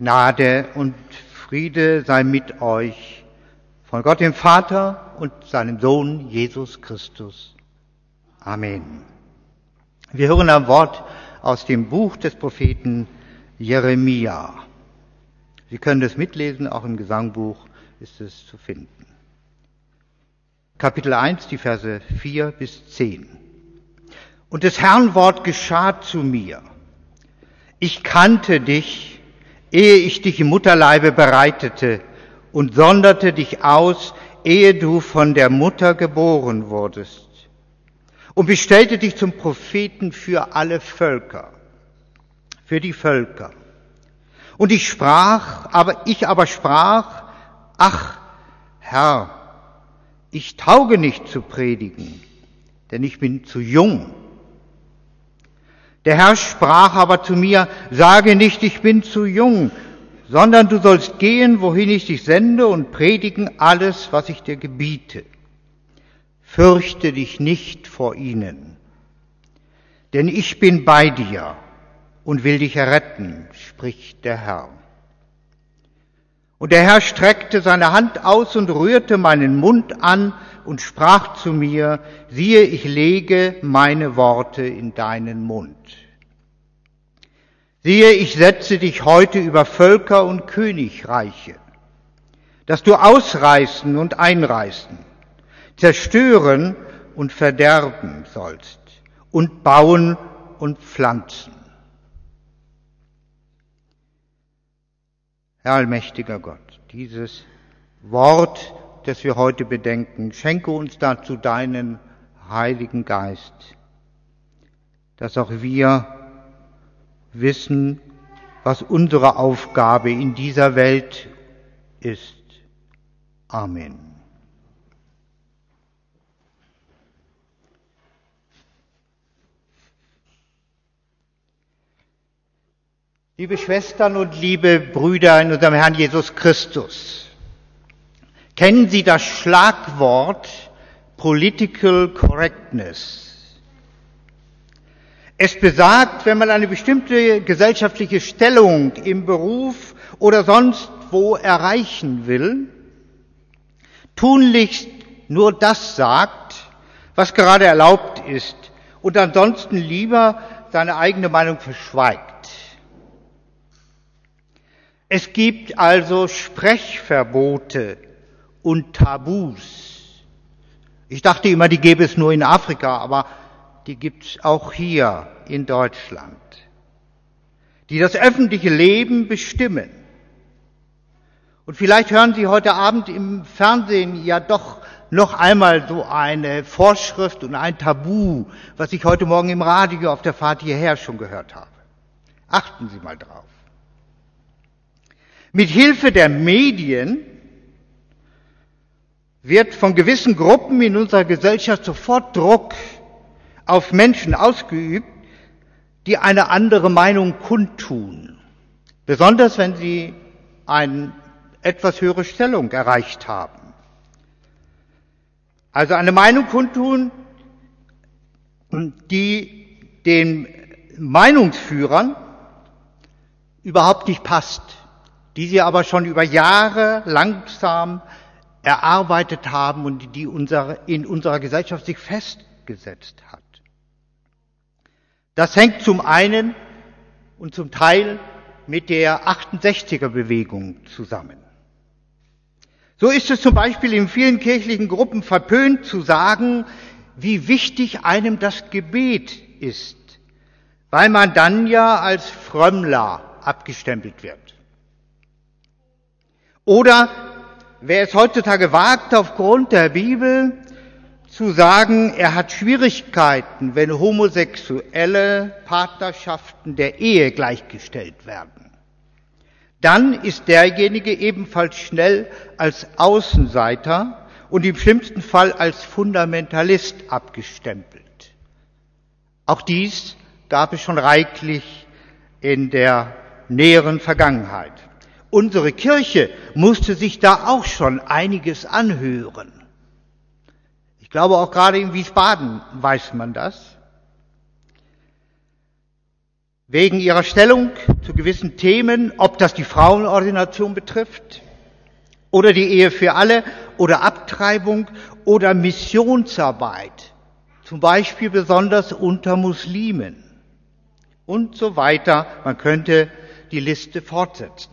Gnade und Friede sei mit euch von Gott dem Vater und seinem Sohn Jesus Christus. Amen. Wir hören ein Wort aus dem Buch des Propheten Jeremia. Sie können das mitlesen, auch im Gesangbuch ist es zu finden. Kapitel 1, die Verse 4 bis 10. Und des Herrn Wort geschah zu mir. Ich kannte dich ehe ich dich im Mutterleibe bereitete und sonderte dich aus, ehe du von der Mutter geboren wurdest und bestellte dich zum Propheten für alle Völker, für die Völker. Und ich sprach, aber ich aber sprach, ach Herr, ich tauge nicht zu predigen, denn ich bin zu jung der Herr sprach aber zu mir, sage nicht, ich bin zu jung, sondern du sollst gehen, wohin ich dich sende und predigen alles, was ich dir gebiete. Fürchte dich nicht vor ihnen, denn ich bin bei dir und will dich erretten, spricht der Herr. Und der Herr streckte seine Hand aus und rührte meinen Mund an und sprach zu mir, siehe, ich lege meine Worte in deinen Mund. Siehe, ich setze dich heute über Völker und Königreiche, dass du ausreißen und einreißen, zerstören und verderben sollst und bauen und pflanzen. Herr allmächtiger Gott, dieses Wort, das wir heute bedenken, schenke uns dazu deinen Heiligen Geist, dass auch wir wissen, was unsere Aufgabe in dieser Welt ist. Amen. Liebe Schwestern und liebe Brüder in unserem Herrn Jesus Christus, kennen Sie das Schlagwort Political Correctness? Es besagt, wenn man eine bestimmte gesellschaftliche Stellung im Beruf oder sonst wo erreichen will, tunlichst nur das sagt, was gerade erlaubt ist und ansonsten lieber seine eigene Meinung verschweigt. Es gibt also Sprechverbote und Tabus. Ich dachte immer, die gäbe es nur in Afrika, aber die gibt es auch hier in Deutschland, die das öffentliche Leben bestimmen. Und vielleicht hören Sie heute Abend im Fernsehen ja doch noch einmal so eine Vorschrift und ein Tabu, was ich heute Morgen im Radio auf der Fahrt hierher schon gehört habe. Achten Sie mal drauf. Mit Hilfe der Medien wird von gewissen Gruppen in unserer Gesellschaft sofort Druck auf Menschen ausgeübt, die eine andere Meinung kundtun, besonders wenn sie eine etwas höhere Stellung erreicht haben. Also eine Meinung kundtun, die den Meinungsführern überhaupt nicht passt die sie aber schon über Jahre langsam erarbeitet haben und die unser, in unserer Gesellschaft sich festgesetzt hat. Das hängt zum einen und zum Teil mit der 68er Bewegung zusammen. So ist es zum Beispiel in vielen kirchlichen Gruppen verpönt zu sagen, wie wichtig einem das Gebet ist, weil man dann ja als Frömmler abgestempelt wird. Oder wer es heutzutage wagt, aufgrund der Bibel zu sagen, er hat Schwierigkeiten, wenn homosexuelle Partnerschaften der Ehe gleichgestellt werden, dann ist derjenige ebenfalls schnell als Außenseiter und im schlimmsten Fall als Fundamentalist abgestempelt. Auch dies gab es schon reichlich in der näheren Vergangenheit. Unsere Kirche musste sich da auch schon einiges anhören. Ich glaube, auch gerade in Wiesbaden weiß man das. wegen ihrer Stellung zu gewissen Themen, ob das die Frauenordination betrifft oder die Ehe für alle oder Abtreibung oder Missionsarbeit, zum Beispiel besonders unter Muslimen und so weiter. Man könnte die Liste fortsetzen.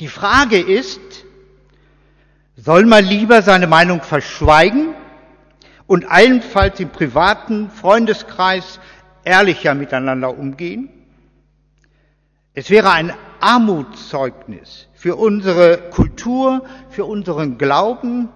Die Frage ist, soll man lieber seine Meinung verschweigen und allenfalls im privaten Freundeskreis ehrlicher miteinander umgehen? Es wäre ein Armutszeugnis für unsere Kultur, für unseren Glauben.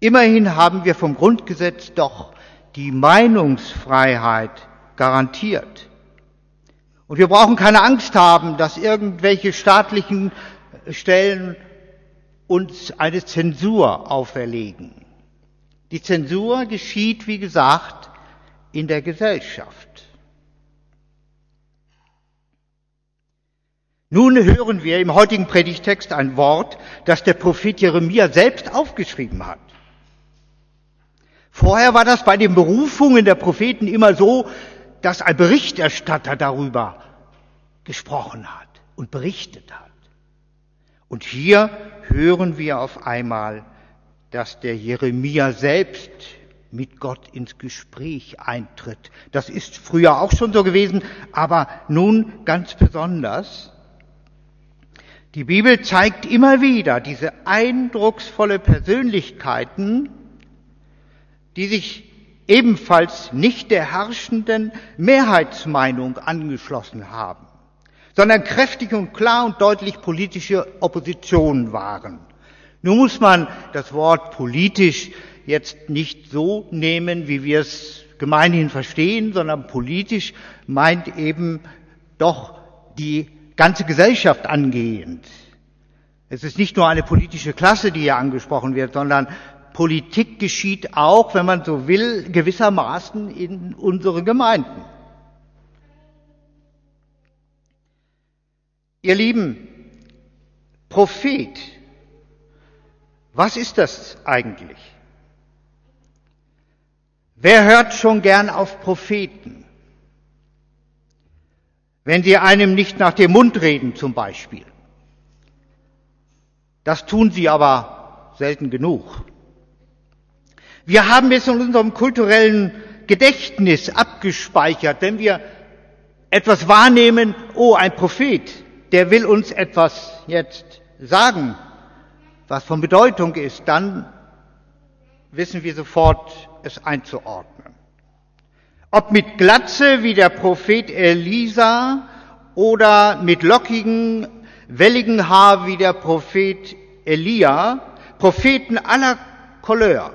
Immerhin haben wir vom Grundgesetz doch die Meinungsfreiheit garantiert. Und wir brauchen keine Angst haben, dass irgendwelche staatlichen Stellen uns eine Zensur auferlegen. Die Zensur geschieht, wie gesagt, in der Gesellschaft. Nun hören wir im heutigen Predigtext ein Wort, das der Prophet Jeremia selbst aufgeschrieben hat. Vorher war das bei den Berufungen der Propheten immer so, dass ein Berichterstatter darüber gesprochen hat und berichtet hat. Und hier hören wir auf einmal, dass der Jeremia selbst mit Gott ins Gespräch eintritt. Das ist früher auch schon so gewesen, aber nun ganz besonders. Die Bibel zeigt immer wieder diese eindrucksvolle Persönlichkeiten, die sich ebenfalls nicht der herrschenden Mehrheitsmeinung angeschlossen haben, sondern kräftig und klar und deutlich politische Opposition waren. Nun muss man das Wort politisch jetzt nicht so nehmen, wie wir es gemeinhin verstehen, sondern politisch meint eben doch die ganze Gesellschaft angehend. Es ist nicht nur eine politische Klasse, die hier angesprochen wird, sondern Politik geschieht auch, wenn man so will, gewissermaßen in unseren Gemeinden. Ihr Lieben, Prophet, was ist das eigentlich? Wer hört schon gern auf Propheten? wenn sie einem nicht nach dem Mund reden zum Beispiel. Das tun sie aber selten genug. Wir haben es in unserem kulturellen Gedächtnis abgespeichert, wenn wir etwas wahrnehmen, oh, ein Prophet, der will uns etwas jetzt sagen, was von Bedeutung ist, dann wissen wir sofort, es einzuordnen. Ob mit Glatze wie der Prophet Elisa oder mit lockigen, welligen Haar wie der Prophet Elia, Propheten aller Couleur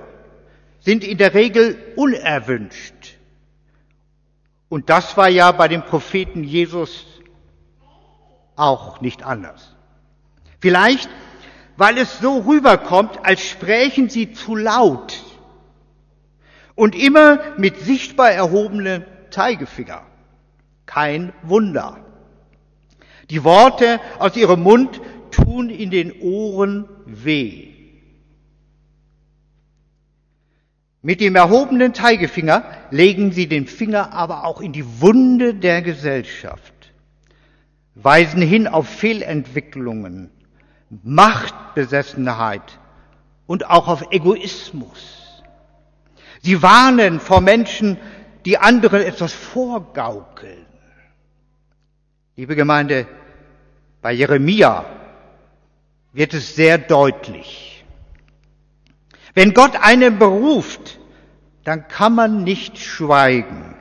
sind in der Regel unerwünscht. Und das war ja bei dem Propheten Jesus auch nicht anders. Vielleicht, weil es so rüberkommt, als sprächen sie zu laut und immer mit sichtbar erhobenem Zeigefinger. Kein Wunder. Die Worte aus ihrem Mund tun in den Ohren weh. Mit dem erhobenen Zeigefinger legen sie den Finger aber auch in die Wunde der Gesellschaft, weisen hin auf Fehlentwicklungen, Machtbesessenheit und auch auf Egoismus. Sie warnen vor Menschen, die anderen etwas vorgaukeln. Liebe Gemeinde, bei Jeremia wird es sehr deutlich. Wenn Gott einen beruft, dann kann man nicht schweigen.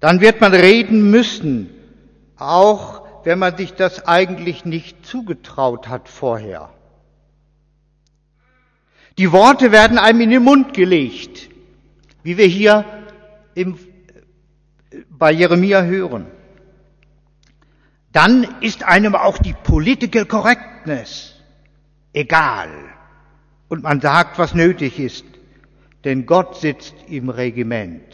Dann wird man reden müssen, auch wenn man sich das eigentlich nicht zugetraut hat vorher. Die Worte werden einem in den Mund gelegt, wie wir hier im, bei Jeremia hören. Dann ist einem auch die Political Correctness egal. Und man sagt, was nötig ist, denn Gott sitzt im Regiment.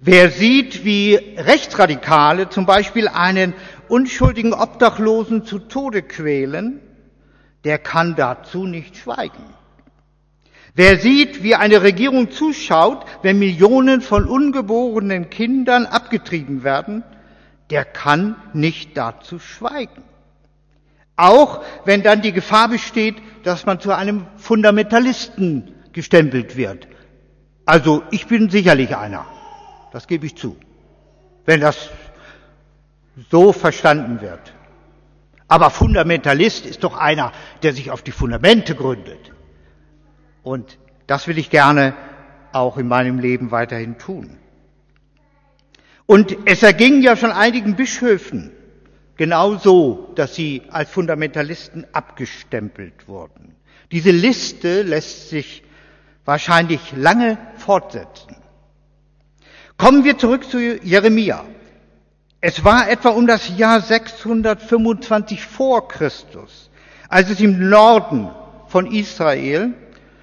Wer sieht, wie Rechtsradikale zum Beispiel einen unschuldigen Obdachlosen zu Tode quälen, der kann dazu nicht schweigen. Wer sieht, wie eine Regierung zuschaut, wenn Millionen von ungeborenen Kindern abgetrieben werden, der kann nicht dazu schweigen. Auch wenn dann die Gefahr besteht, dass man zu einem Fundamentalisten gestempelt wird. Also ich bin sicherlich einer, das gebe ich zu, wenn das so verstanden wird. Aber Fundamentalist ist doch einer, der sich auf die Fundamente gründet. Und das will ich gerne auch in meinem Leben weiterhin tun. Und es erging ja schon einigen Bischöfen genauso, dass sie als Fundamentalisten abgestempelt wurden. Diese Liste lässt sich wahrscheinlich lange fortsetzen. Kommen wir zurück zu Jeremia. Es war etwa um das Jahr 625 vor Christus, als es im Norden von Israel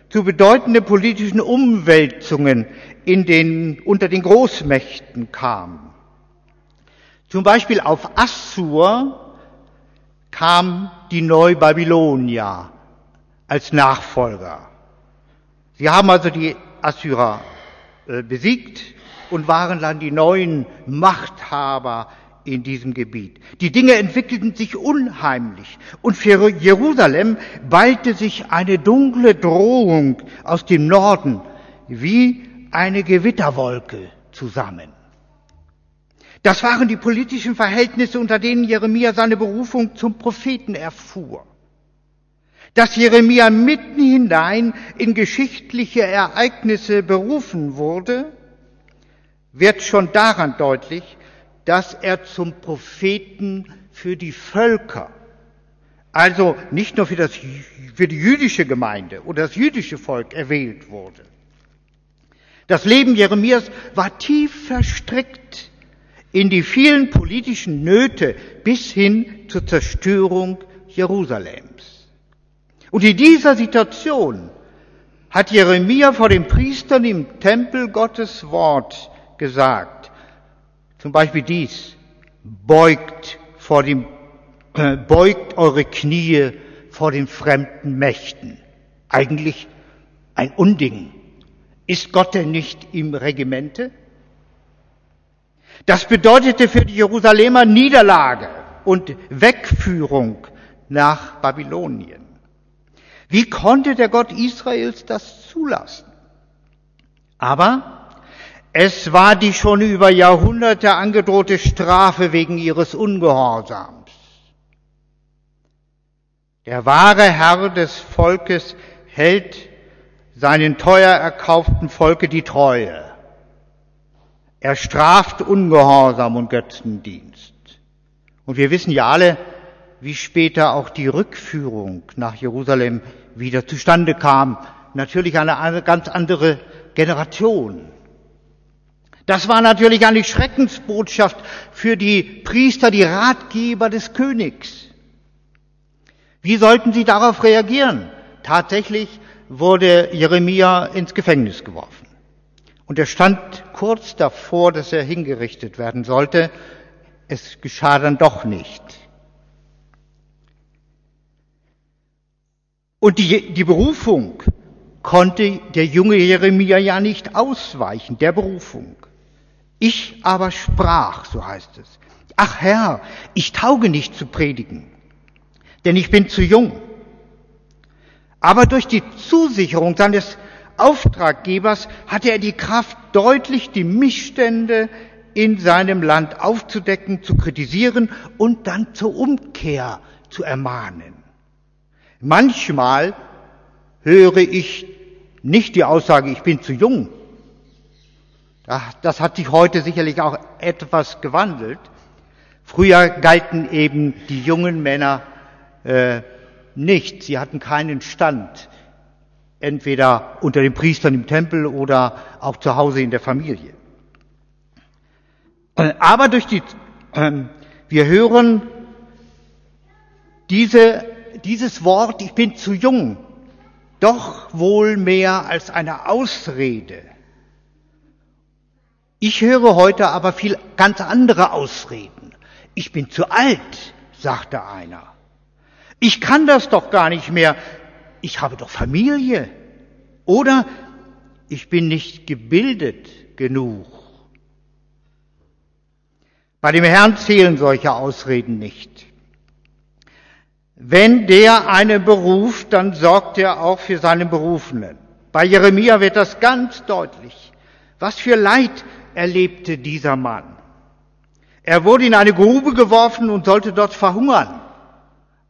zu bedeutenden politischen Umwälzungen in den, unter den Großmächten kam. Zum Beispiel auf Assur kam die Neubabylonier als Nachfolger. Sie haben also die Assyrer äh, besiegt und waren dann die neuen Machthaber in diesem Gebiet. Die Dinge entwickelten sich unheimlich und für Jerusalem ballte sich eine dunkle Drohung aus dem Norden wie eine Gewitterwolke zusammen. Das waren die politischen Verhältnisse, unter denen Jeremia seine Berufung zum Propheten erfuhr. Dass Jeremia mitten hinein in geschichtliche Ereignisse berufen wurde, wird schon daran deutlich, dass er zum Propheten für die Völker, also nicht nur für, das, für die jüdische Gemeinde oder das jüdische Volk erwählt wurde. Das Leben Jeremias war tief verstrickt in die vielen politischen Nöte bis hin zur Zerstörung Jerusalems. Und in dieser Situation hat Jeremia vor den Priestern im Tempel Gottes Wort gesagt. Zum Beispiel dies, beugt vor dem, äh, beugt eure Knie vor den fremden Mächten. Eigentlich ein Unding. Ist Gott denn nicht im Regimente? Das bedeutete für die Jerusalemer Niederlage und Wegführung nach Babylonien. Wie konnte der Gott Israels das zulassen? Aber es war die schon über Jahrhunderte angedrohte Strafe wegen ihres Ungehorsams. Der wahre Herr des Volkes hält seinen teuer erkauften Volke die Treue. Er straft Ungehorsam und Götzendienst. Und wir wissen ja alle, wie später auch die Rückführung nach Jerusalem wieder zustande kam. Natürlich eine, ganz andere Generation. Das war natürlich eine Schreckensbotschaft für die Priester, die Ratgeber des Königs. Wie sollten sie darauf reagieren? Tatsächlich wurde Jeremia ins Gefängnis geworfen. Und er stand kurz davor, dass er hingerichtet werden sollte. Es geschah dann doch nicht. Und die, die Berufung konnte der junge Jeremia ja nicht ausweichen, der Berufung. Ich aber sprach, so heißt es, ach Herr, ich tauge nicht zu predigen, denn ich bin zu jung. Aber durch die Zusicherung seines Auftraggebers hatte er die Kraft, deutlich die Missstände in seinem Land aufzudecken, zu kritisieren und dann zur Umkehr zu ermahnen. Manchmal höre ich nicht die Aussage, ich bin zu jung. Das hat sich heute sicherlich auch etwas gewandelt. Früher galten eben die jungen Männer äh, nicht. Sie hatten keinen Stand entweder unter den Priestern im Tempel oder auch zu Hause in der Familie. Äh, aber durch die, ähm, wir hören diese, dieses Wort, ich bin zu jung, doch wohl mehr als eine Ausrede. Ich höre heute aber viel ganz andere Ausreden. Ich bin zu alt, sagte einer. Ich kann das doch gar nicht mehr ich habe doch Familie. Oder ich bin nicht gebildet genug. Bei dem Herrn zählen solche Ausreden nicht. Wenn der einen beruft, dann sorgt er auch für seine Berufenen. Bei Jeremia wird das ganz deutlich. Was für Leid erlebte dieser Mann. Er wurde in eine Grube geworfen und sollte dort verhungern.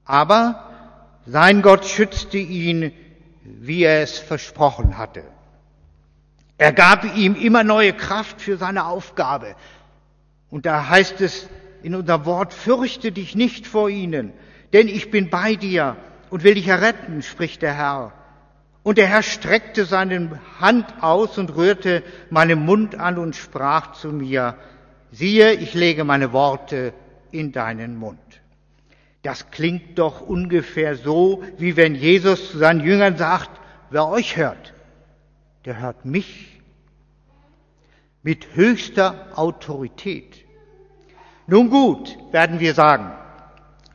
Aber sein Gott schützte ihn, wie er es versprochen hatte. Er gab ihm immer neue Kraft für seine Aufgabe. Und da heißt es in unserem Wort, fürchte dich nicht vor ihnen, denn ich bin bei dir und will dich erretten, spricht der Herr. Und der Herr streckte seine Hand aus und rührte meinen Mund an und sprach zu mir, siehe, ich lege meine Worte in deinen Mund. Das klingt doch ungefähr so, wie wenn Jesus zu seinen Jüngern sagt, wer euch hört, der hört mich mit höchster Autorität. Nun gut, werden wir sagen,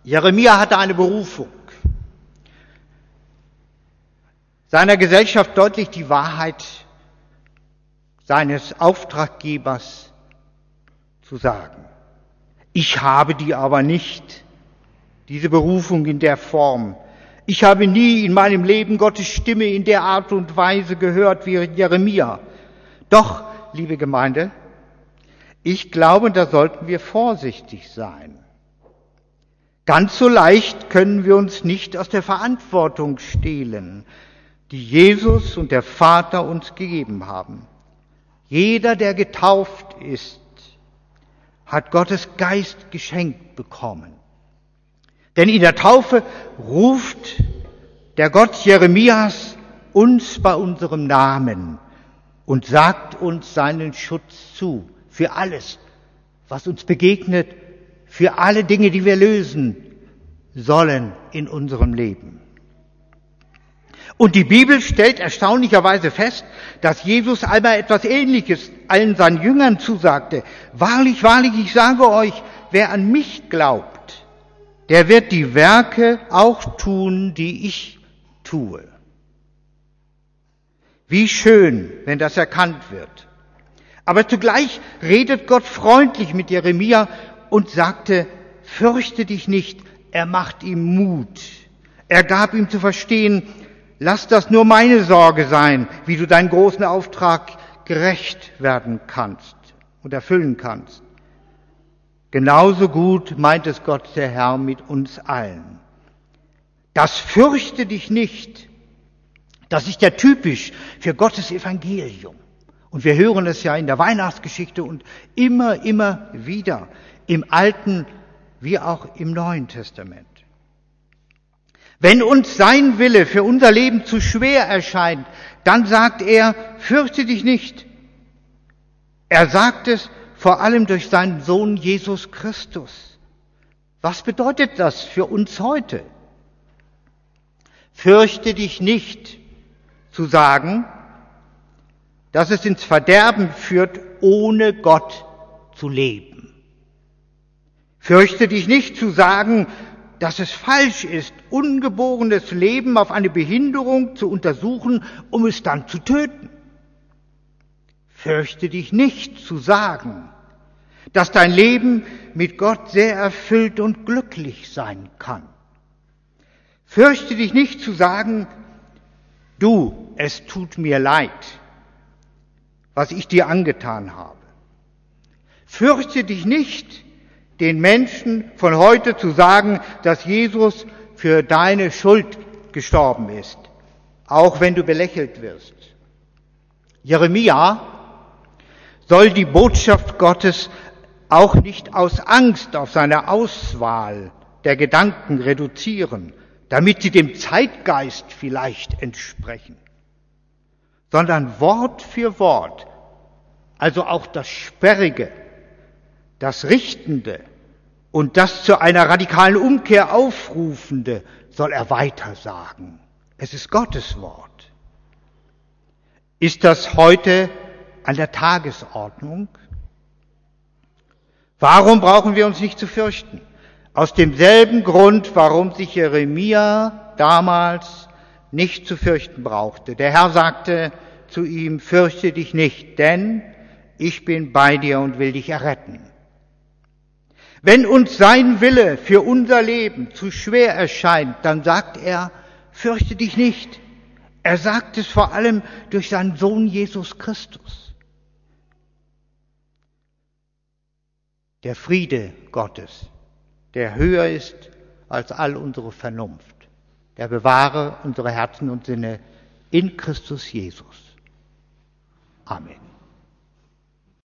Jeremia hatte eine Berufung. Seiner Gesellschaft deutlich die Wahrheit seines Auftraggebers zu sagen. Ich habe die aber nicht, diese Berufung in der Form. Ich habe nie in meinem Leben Gottes Stimme in der Art und Weise gehört wie Jeremia. Doch, liebe Gemeinde, ich glaube, da sollten wir vorsichtig sein. Ganz so leicht können wir uns nicht aus der Verantwortung stehlen, die Jesus und der Vater uns gegeben haben. Jeder, der getauft ist, hat Gottes Geist geschenkt bekommen. Denn in der Taufe ruft der Gott Jeremias uns bei unserem Namen und sagt uns seinen Schutz zu für alles, was uns begegnet, für alle Dinge, die wir lösen sollen in unserem Leben. Und die Bibel stellt erstaunlicherweise fest, dass Jesus einmal etwas Ähnliches allen seinen Jüngern zusagte. Wahrlich, wahrlich, ich sage euch, wer an mich glaubt, der wird die Werke auch tun, die ich tue. Wie schön, wenn das erkannt wird. Aber zugleich redet Gott freundlich mit Jeremia und sagte, fürchte dich nicht, er macht ihm Mut. Er gab ihm zu verstehen, lass das nur meine Sorge sein, wie du deinen großen Auftrag gerecht werden kannst und erfüllen kannst. Genauso gut meint es Gott der Herr mit uns allen. Das fürchte dich nicht, das ist ja typisch für Gottes Evangelium. Und wir hören es ja in der Weihnachtsgeschichte und immer, immer wieder im Alten wie auch im Neuen Testament. Wenn uns sein Wille für unser Leben zu schwer erscheint, dann sagt er, fürchte dich nicht. Er sagt es vor allem durch seinen Sohn Jesus Christus. Was bedeutet das für uns heute? Fürchte dich nicht zu sagen, dass es ins Verderben führt, ohne Gott zu leben. Fürchte dich nicht zu sagen, dass es falsch ist, ungeborenes Leben auf eine Behinderung zu untersuchen, um es dann zu töten. Fürchte dich nicht zu sagen, dass dein Leben mit Gott sehr erfüllt und glücklich sein kann. Fürchte dich nicht zu sagen, du, es tut mir leid, was ich dir angetan habe. Fürchte dich nicht, den Menschen von heute zu sagen, dass Jesus für deine Schuld gestorben ist, auch wenn du belächelt wirst. Jeremia soll die Botschaft Gottes auch nicht aus Angst auf seine Auswahl der Gedanken reduzieren, damit sie dem Zeitgeist vielleicht entsprechen, sondern Wort für Wort, also auch das Sperrige, das Richtende und das zu einer radikalen Umkehr aufrufende soll er weiter sagen. Es ist Gottes Wort. Ist das heute an der Tagesordnung? Warum brauchen wir uns nicht zu fürchten? Aus demselben Grund, warum sich Jeremia damals nicht zu fürchten brauchte. Der Herr sagte zu ihm, fürchte dich nicht, denn ich bin bei dir und will dich erretten. Wenn uns sein Wille für unser Leben zu schwer erscheint, dann sagt er, fürchte dich nicht. Er sagt es vor allem durch seinen Sohn Jesus Christus. Der Friede Gottes, der höher ist als all unsere Vernunft, der bewahre unsere Herzen und Sinne in Christus Jesus. Amen.